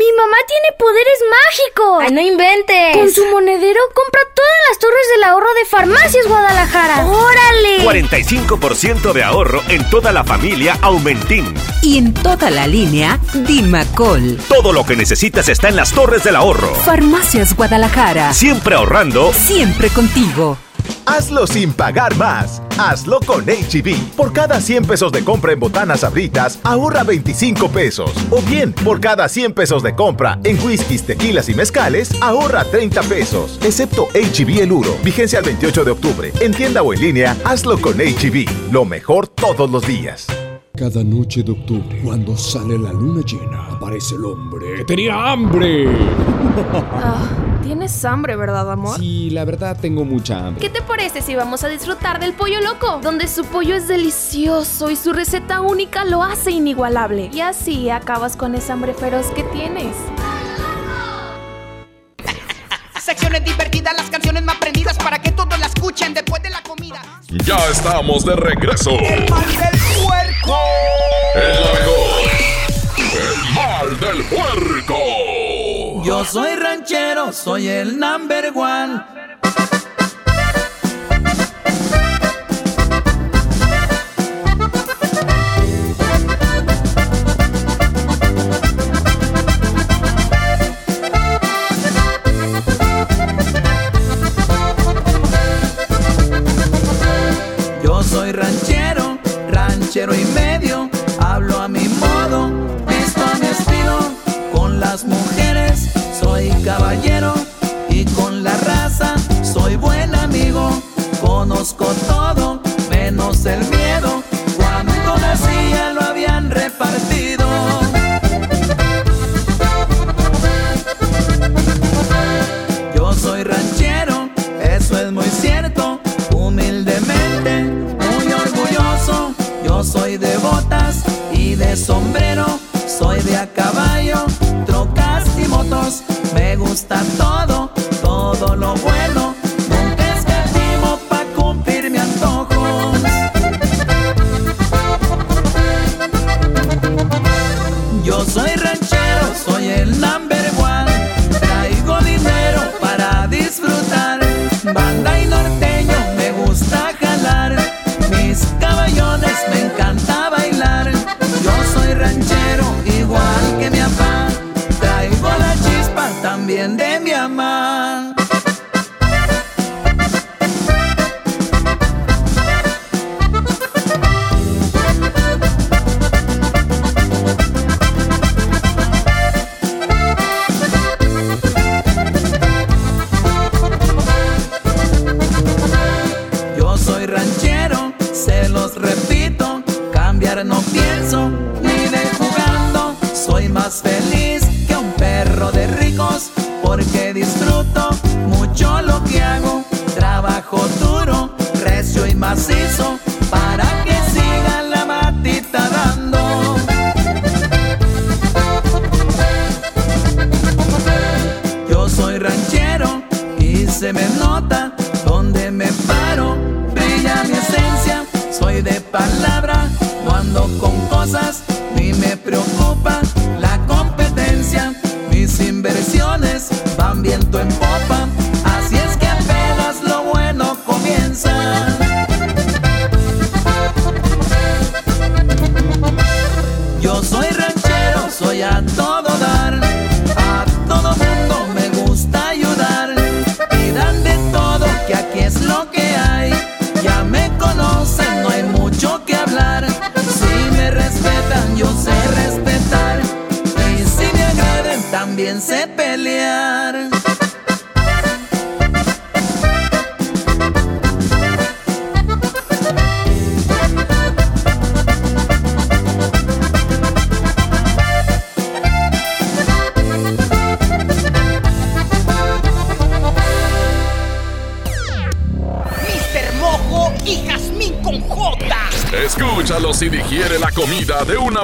¡Mi mamá tiene poderes mágicos! ¡Ay, no inventes! Con su monedero compra todas las torres del ahorro de Farmacias Guadalajara. ¡Órale! 45% de ahorro en toda la familia Aumentín. Y en toda la línea, Dimacol. Todo lo que necesitas está en las torres del ahorro. Farmacias Guadalajara. Siempre ahorrando. Siempre contigo. Hazlo sin pagar más. Hazlo con HB. Por cada 100 pesos de compra en botanas abritas, ahorra 25 pesos. O bien, por cada 100 pesos de compra en whiskies, tequilas y mezcales, ahorra 30 pesos. Excepto HB el Uro. Vigencia el 28 de octubre. En tienda o en línea, hazlo con HB. Lo mejor todos los días. Cada noche de octubre, cuando sale la luna llena, aparece el hombre que tenía hambre. Ah, Tienes hambre, ¿verdad, amor? Sí, la verdad tengo mucha hambre. ¿Qué te parece si vamos a disfrutar del pollo loco? Donde su pollo es delicioso y su receta única lo hace inigualable. Y así acabas con esa hambre feroz que tienes. Secciones divertidas, las canciones más prendidas para que todos la escuchen después de la comida. Ya estamos de regreso. El mal del puerco. Es la mejor. El mal del puerco. Yo soy ranchero, soy el number one. Soy ranchero, ranchero y medio. Hablo a mi modo, visto a mi estilo. Con las mujeres soy caballero y con la raza soy buen amigo. Conozco todo,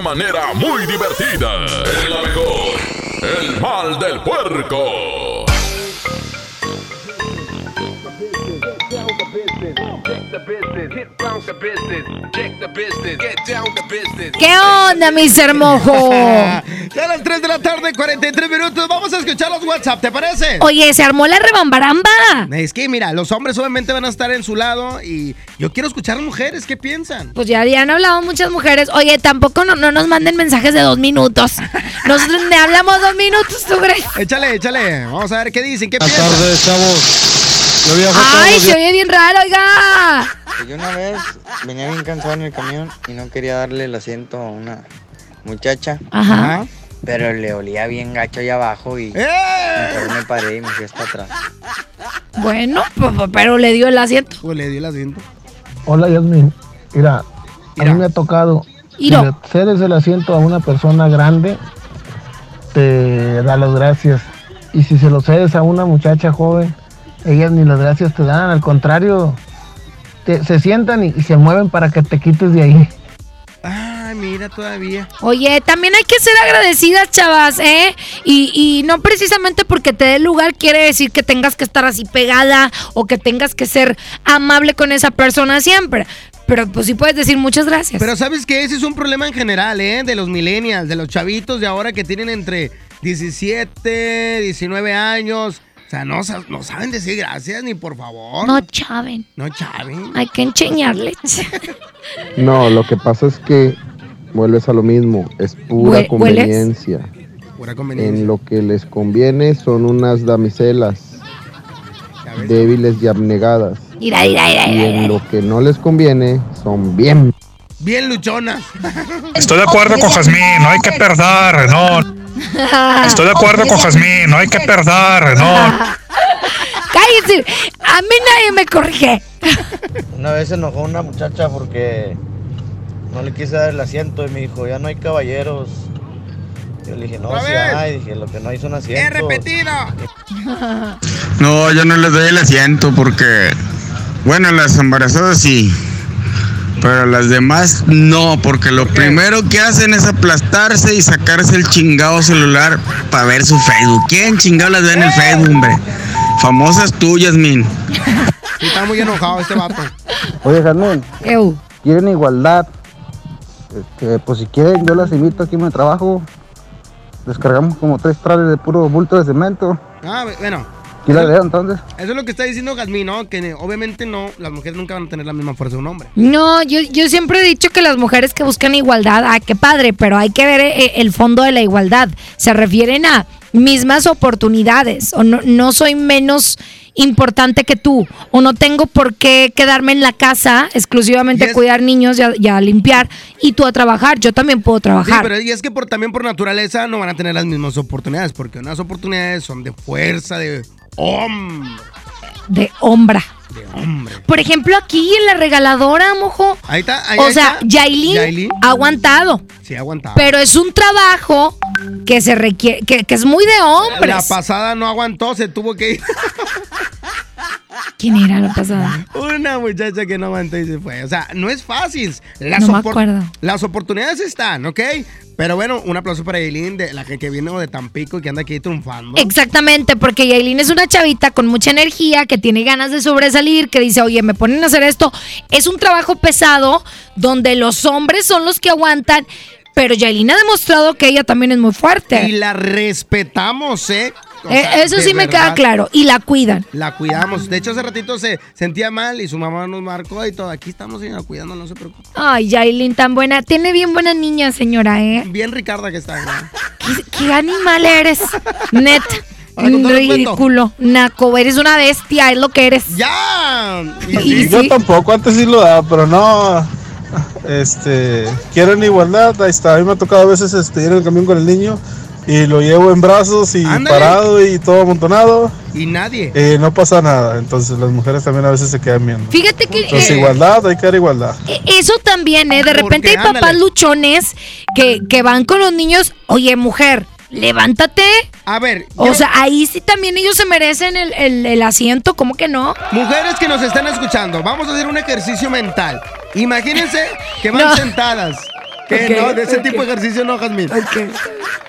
una manera muy divertida. Es la mejor. El mal del puerco. ¿Qué onda, Mr. Mojo? Ya a las 3 de la tarde, 43 minutos. Vamos WhatsApp, ¿te parece? Oye, se armó la rebambaramba. Es que mira, los hombres obviamente van a estar en su lado y yo quiero escuchar a las mujeres, ¿qué piensan? Pues ya, ya han hablado muchas mujeres. Oye, tampoco no, no nos manden mensajes de dos minutos. Nosotros le hablamos dos minutos, ¿tú crees? Échale, échale. Vamos a ver qué dicen, qué Buenas piensan. tardes, chavos. Yo viajo Ay, se oye bien raro, oiga. Pues Yo una vez venía bien cansado en el camión y no quería darle el asiento a una muchacha. Ajá. Pero le olía bien gacho allá abajo y ¡Eh! mejor me paré y me fui hasta atrás. Bueno, pues, pues, pero le dio el asiento. Pues le dio el asiento. Hola Yasmin, mira, a mí me ha tocado si le cedes el asiento a una persona grande, te da las gracias. Y si se lo cedes a una muchacha joven, ellas ni las gracias te dan, al contrario, te- se sientan y, y se mueven para que te quites de ahí. Mira todavía. Oye, también hay que ser agradecidas, chavas, ¿eh? Y, y no precisamente porque te dé lugar quiere decir que tengas que estar así pegada o que tengas que ser amable con esa persona siempre. Pero pues sí puedes decir muchas gracias. Pero sabes que ese es un problema en general, ¿eh? De los millennials, de los chavitos de ahora que tienen entre 17, 19 años. O sea, no saben decir gracias ni por favor. No chaven. No chaven. Hay que enseñarles. No, lo que pasa es que vuelves a lo mismo, es pura conveniencia. Pura conveniencia. En lo que les conviene son unas damiselas débiles y abnegadas. Mira, mira, mira, Y en lo que no les conviene son bien. Bien luchonas. Estoy de acuerdo con Jazmín, no hay que perder, no. Estoy de acuerdo con Jazmín, no hay que perder, no. Cállate. A mí nadie me corrige. Una vez se enojó una muchacha porque no le quise dar el asiento y me dijo, ya no hay caballeros. Yo le dije, no, ¡Otra sí hay. Dije, lo que no hay son ¡He asientos. repetido! No, yo no les doy el asiento porque, bueno, las embarazadas sí, pero las demás no, porque lo primero que hacen es aplastarse y sacarse el chingado celular para ver su Facebook. ¿Quién chingado las ve en el Facebook, hombre? Famosas tuyas, min. Sí, está muy enojado este vato. Oye, Jasmine, Eu. quieren igualdad. Este, pues si quieren, yo las invito aquí a mi trabajo. Descargamos como tres trales de puro bulto de cemento. Ah, bueno. Aquí la veo entonces. Eso es lo que está diciendo Jazmín, ¿no? Que obviamente no, las mujeres nunca van a tener la misma fuerza de un hombre. No, yo, yo siempre he dicho que las mujeres que buscan igualdad, ah, qué padre, pero hay que ver eh, el fondo de la igualdad. Se refieren a mismas oportunidades, o no, no soy menos importante que tú, o no tengo por qué quedarme en la casa exclusivamente a cuidar niños y a, y a limpiar, y tú a trabajar. Yo también puedo Sí, trabajar. pero y es que por, también por naturaleza no van a tener las mismas oportunidades, porque unas oportunidades son de fuerza, de hombre. De hombra. De hombre. Por ejemplo, aquí en la regaladora, mojo. Ahí está. Ahí, o ahí sea, está. Yailin, Yailin. ha aguantado. Sí, aguantaba. Pero es un trabajo que se requiere, que, que es muy de hombres. La pasada no aguantó, se tuvo que ir. ¿Quién era la pasada? Una muchacha que no aguantó y se fue. O sea, no es fácil. Las, No me acuerdo. las oportunidades están, ¿ok? Pero bueno, un aplauso para Eileen, de la que, que viene de Tampico y que anda aquí triunfando. Exactamente, porque Yailin es una chavita con mucha energía, que tiene ganas de sobresalir, que dice, oye, me ponen a hacer esto. Es un trabajo pesado donde los hombres son los que aguantan, pero Yailin ha demostrado que ella también es muy fuerte. Y la respetamos, ¿eh? O Eh, sea, eso sí me queda claro, y la cuidan. La cuidamos. De hecho, hace ratito se sentía mal y su mamá nos marcó y todo. Aquí estamos, señora, cuidando, no se preocupe. Ay, Yailin, tan buena. Tiene bien buena niña, señora, ¿eh? Bien Ricarda que está. ¿no? ¿Qué, qué animal eres? Net. Ridículo. Naco, eres una bestia, es lo que eres. ¡Ya! Y Yo sí. tampoco, antes sí lo daba, pero no. Este, quieren igualdad, ahí está. A mí me ha tocado a veces este, ir en el camión con el niño y lo llevo en brazos y Ándale. parado y todo amontonado. Y nadie. Eh, no pasa nada, entonces las mujeres también a veces se quedan viendo. Fíjate que Entonces, eh, igualdad, hay que dar igualdad. eh, eso también, ¿eh? De repente hay papás ándale. luchones que, que van con los niños. Oye, mujer, levántate. A ver. O yo- sea, ahí sí también ellos se merecen el, el- el asiento, ¿cómo que no? Mujeres que nos están escuchando, vamos a hacer un ejercicio mental. Imagínense que van No. sentadas. Que no, de ese tipo de ejercicio no, Jazmín.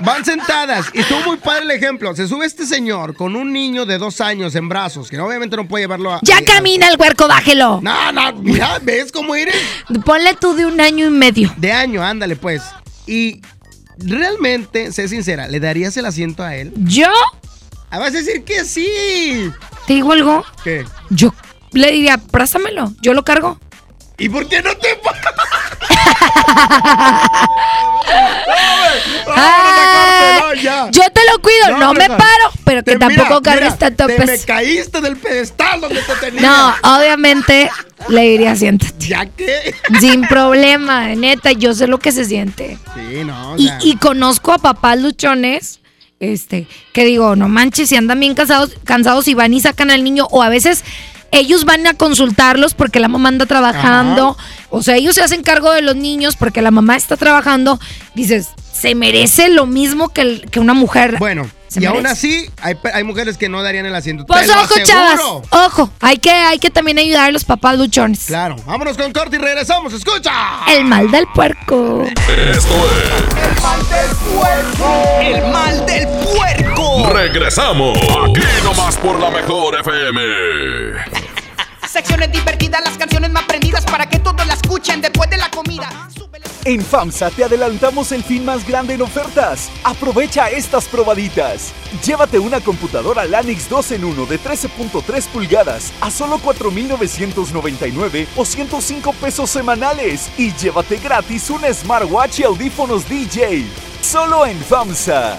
Van sentadas y estuvo muy padre el ejemplo. Se sube este señor con un niño de dos años en brazos, que obviamente no puede llevarlo a. Ya camina el huerco, bájelo. No, no, mira, ¿ves cómo eres? Ponle tú de un año y medio. De año, ándale pues. Y realmente, sé sincera, ¿le darías el asiento a él? ¿Yo? Ah, vas a decir que sí. ¿Te digo algo? ¿Qué? Yo le diría, préstamelo, yo lo cargo. ¿Y por qué no te Ah, ya. yo te lo cuido, no, No, me paro, pero que Te- tampoco mira, cargues mira, tanto te me caíste del pedestal donde te tenía. No, obviamente le diría siéntate. ¿Ya qué? Sin problema, neta, yo sé lo que se siente. Sí, no, o y conozco a papás luchones, este, que digo, no manches, si andan bien cansados, cansados y van y sacan al niño, o a veces ellos van a consultarlos porque la mamá anda trabajando, o sea, ellos se hacen cargo de los niños porque la mamá está trabajando, dices, se merece lo mismo que, el- que una mujer. Bueno, Se y aún merece. así, hay, mujeres que no darían el asiento. Pues ¡Te lo ojo, chavas, ojo, hay que, hay que también ayudar a los papás luchones. Claro, vámonos con corte y regresamos. ¡Escucha! El mal del puerco. Esto es El mal del puerco. Regresamos. Aquí nomás por la mejor FM. Secciones divertidas, las canciones más prendidas para que todos la escuchen después de la comida. En FAMSA te adelantamos el fin más grande en ofertas. Aprovecha estas probaditas. Llévate una computadora Lanix 2 en 1 de 13.3 pulgadas a solo 4.999 o 105 pesos semanales. Y llévate gratis un smartwatch y audífonos DJ. Solo en FAMSA.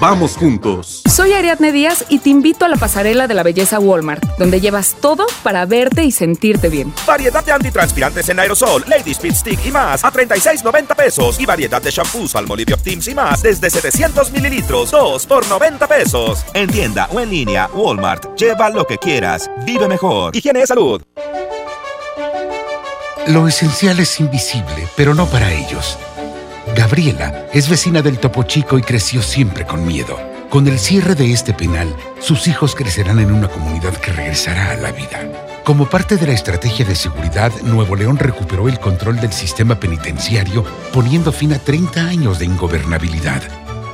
Vamos juntos. Soy Ariadne Díaz y te invito a la pasarela de la belleza Walmart, donde llevas todo para verte y sentirte bien. Variedad de antitranspirantes en aerosol, Lady Speed Stick y más a 36.90 pesos. Y variedad de shampoos, Palmolive Optims y más desde 700 mililitros, 2 por 90 pesos. En tienda o en línea, Walmart. Lleva lo que quieras. Vive mejor. Higiene y salud. Lo esencial es invisible, pero no para ellos. Gabriela es vecina del Topo Chico y creció siempre con miedo. Con el cierre de este penal, sus hijos crecerán en una comunidad que regresará a la vida. Como parte de la estrategia de seguridad, Nuevo León recuperó el control del sistema penitenciario, poniendo fin a 30 años de ingobernabilidad.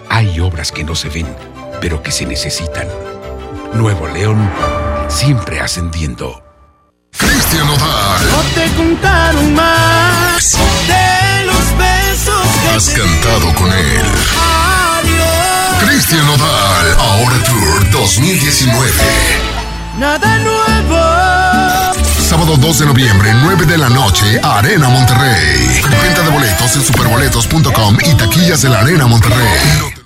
Hay obras que no se ven, pero que se necesitan. Nuevo León, siempre ascendiendo. Cristian Odal. No te contaron más de los besos Has cantado con él. Adiós. Cristian Odal. Ahora Tour 2019. Nada nuevo. Sábado 2 de noviembre, 9 de la noche, Arena Monterrey. Venta de boletos en superboletos.com y taquillas de la Arena Monterrey.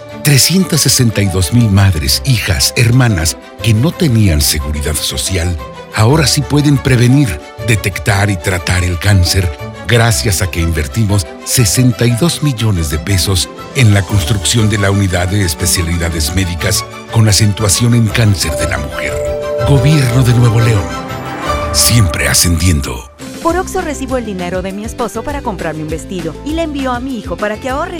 362 mil madres, hijas, hermanas que no tenían seguridad social, ahora sí pueden prevenir, detectar y tratar el cáncer gracias a que invertimos 62 millones de pesos en la construcción de la unidad de especialidades médicas con acentuación en cáncer de la mujer. Gobierno de Nuevo León. Siempre ascendiendo. Por Oxo recibo el dinero de mi esposo para comprarme un vestido y le envío a mi hijo para que ahorre.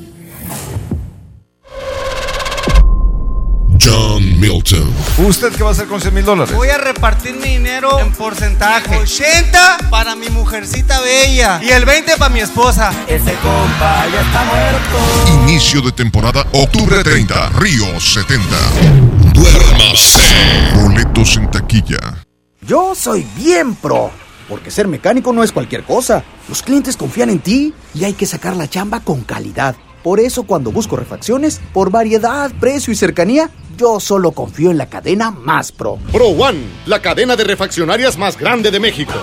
Milton. ¿Usted qué va a hacer con 100 mil dólares? Voy a repartir mi dinero en porcentaje. 80 para mi mujercita bella y el 20 para mi esposa. Ese compa ya está muerto. Inicio de temporada, octubre 30, Río 70. Duérmase. Boletos en taquilla. Yo soy bien pro, porque ser mecánico no es cualquier cosa. Los clientes confían en ti y hay que sacar la chamba con calidad. Por eso cuando busco refacciones, por variedad, precio y cercanía, yo solo confío en la cadena más pro. Pro One, la cadena de refaccionarias más grande de México.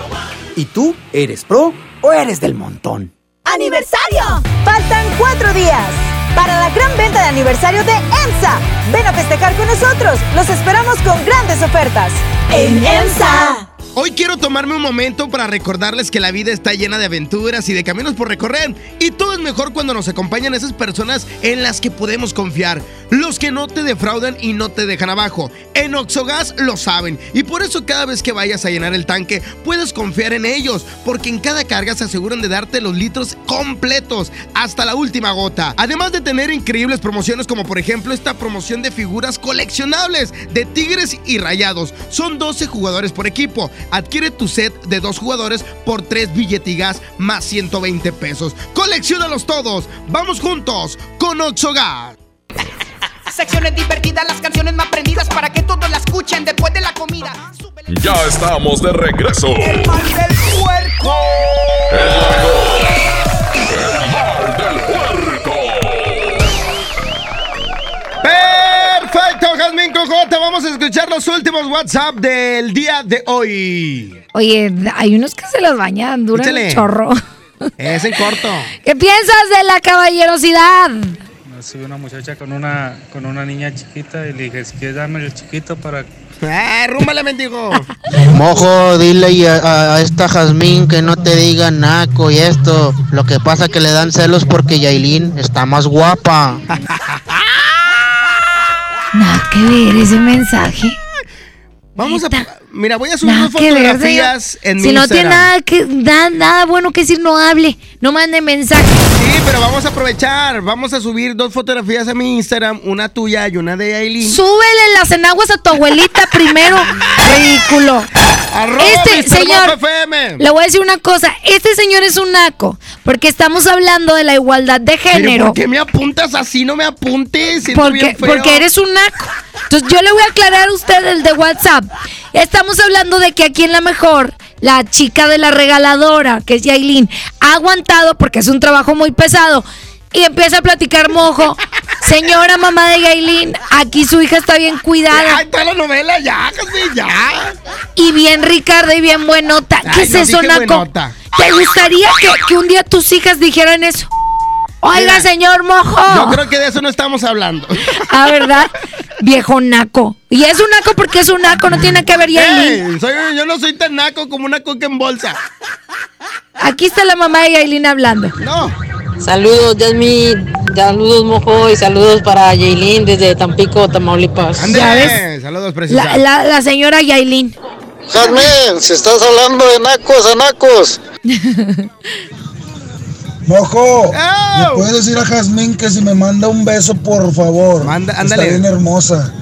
¿Y tú eres pro o eres del montón? ¡Aniversario! Faltan cuatro días para la gran venta de aniversario de EMSA. Ven a festejar con nosotros. Los esperamos con grandes ofertas. En EMSA. Hoy quiero tomarme un momento para recordarles que la vida está llena de aventuras y de caminos por recorrer y todo es mejor cuando nos acompañan esas personas en las que podemos confiar, los que no te defraudan y no te dejan abajo. En Oxogas lo saben y por eso cada vez que vayas a llenar el tanque puedes confiar en ellos, porque en cada carga se aseguran de darte los litros completos hasta la última gota. Además de tener increíbles promociones como por ejemplo esta promoción de figuras coleccionables de Tigres y Rayados. Son 12 jugadores por equipo. Adquiere tu set de dos jugadores por 3 billetigas más 120 pesos. Colecciónalos todos. Vamos juntos con Oxogas. Secciones divertidas, las canciones más prendidas para que todos la escuchen después de la comida. Ya estamos de regreso. El mal del puerco. El Jazmín Cojota. Vamos a escuchar los últimos WhatsApp del día de hoy. Oye, hay unos que se los bañan, duran Échale. un chorro. Es en corto. ¿Qué piensas de la caballerosidad? Subí una muchacha con una, con una niña chiquita y le dije, si quieres darme el chiquito para... ¡Eh, rúmbale, mendigo! Mojo, dile a, a- a esta Jazmín que no te diga naco y esto. Lo que pasa que le dan celos porque Yailin está más guapa. Nada que ver ese mensaje. Vamos a. Mira, voy a subir Nada fotografías en mi Si no tiene Instagram. nada, que, nada, nada bueno que decir, no hable. No mande mensaje. Sí, pero vamos a aprovechar. Vamos a subir dos fotografías a mi Instagram, una tuya y una de Aileen. Súbele las enaguas a tu abuelita primero. Ridículo. Arroba Este Mr. señor, FM. le voy a decir una cosa. Este señor es un naco. Porque estamos hablando de la igualdad de género. ¿Por qué me apuntas así? No me apuntes. Porque, bien feo. porque eres un naco. Entonces yo le voy a aclarar a usted el de WhatsApp. Estamos hablando de que aquí en la mejor, la chica de la regaladora, que es Yailin, ha aguantado porque es un trabajo muy pesado. Y empieza a platicar mojo. Señora mamá de Yailin, aquí su hija está bien cuidada. Ay, toda la novela ya, Jasmine, ya. Y bien Ricardo y bien buenota. ¿Qué Ay, es eso, Naco? ¿Te gustaría que, que un día tus hijas dijeran eso? Oiga, Mira, señor mojo. Yo creo que de eso no estamos hablando. Ah, ¿verdad? Viejo naco. Y es un naco porque es un naco, no tiene que ver Yailin. Ey, soy- yo no soy tan naco como una coca en bolsa. Aquí está la mamá de Yailin hablando. No. Saludos, Yasmin. Saludos, Mojo. Y saludos para Yailin desde Tampico, Tamaulipas. Ya ves. Saludos, preciosa. La, la, la señora Yailin. Jazmín, si estás hablando de nacos a nacos. Mojo, ¿le puedes decir a Jazmín que si me manda un beso, por favor? ándale. Está bien hermosa.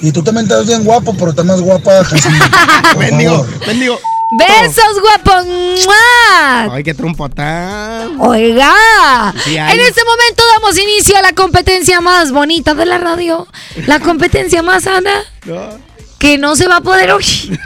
Y tú también estás bien guapo, pero estás más guapa, Jazmín. Bendigo, bendigo. ¡Besos, guapos! ¡Mua! Ay, qué trompota. Oiga, Sí, en este momento damos inicio a la competencia más bonita de la radio, la competencia más sana, que no se va a poder hoy,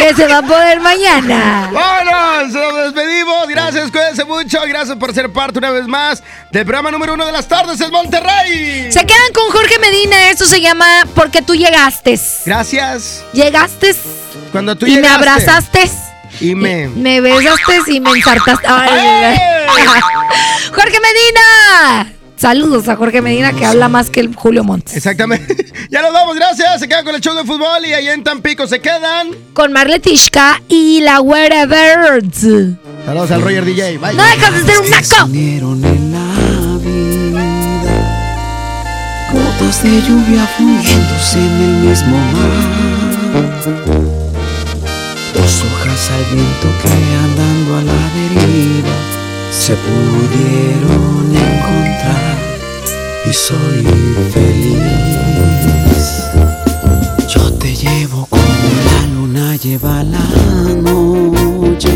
que se va a poder mañana. Vámonos, nos despedimos. Gracias, cuídense mucho. Gracias por ser parte una vez más del programa número uno de las tardes en Monterrey. Se quedan con Jorge Medina, esto se llama Porque tú llegaste. Gracias. Llegaste Cuando tú y me llegaste. abrazaste. Y me. Me besaste y me ensartaste. Ay, Jorge Medina, Saludos a Jorge Medina que habla más que el Julio Montes. Exactamente. ya nos vamos, gracias. Se quedan con el show de fútbol y ahí en Tampico se quedan. Con Marletishka y la Güera Birds. Saludos al Roger DJ. Bye. No dejas de ser un naco. en la vida Gotas de lluvia fundiéndose en el mismo mar Dos hojas al viento que andando a la deriva Se pudieron encontrar y soy feliz Yo te llevo como la luna lleva la noche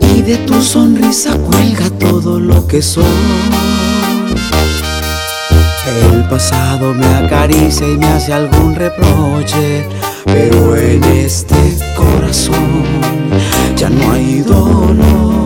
y de tu sonrisa cuelga todo lo que soy. El pasado me acaricia y me hace algún reproche, pero en este corazón ya no hay dolor.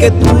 Porque tú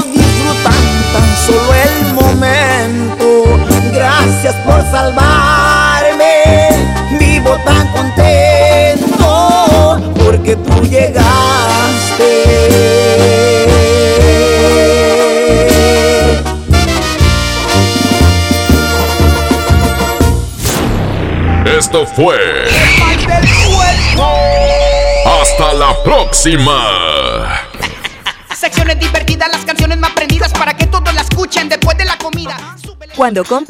Disfrutando tan solo el momento. Gracias por salvarme, vivo tan contento porque tú llegaste. Esto fue. Hasta la próxima. Cuando compras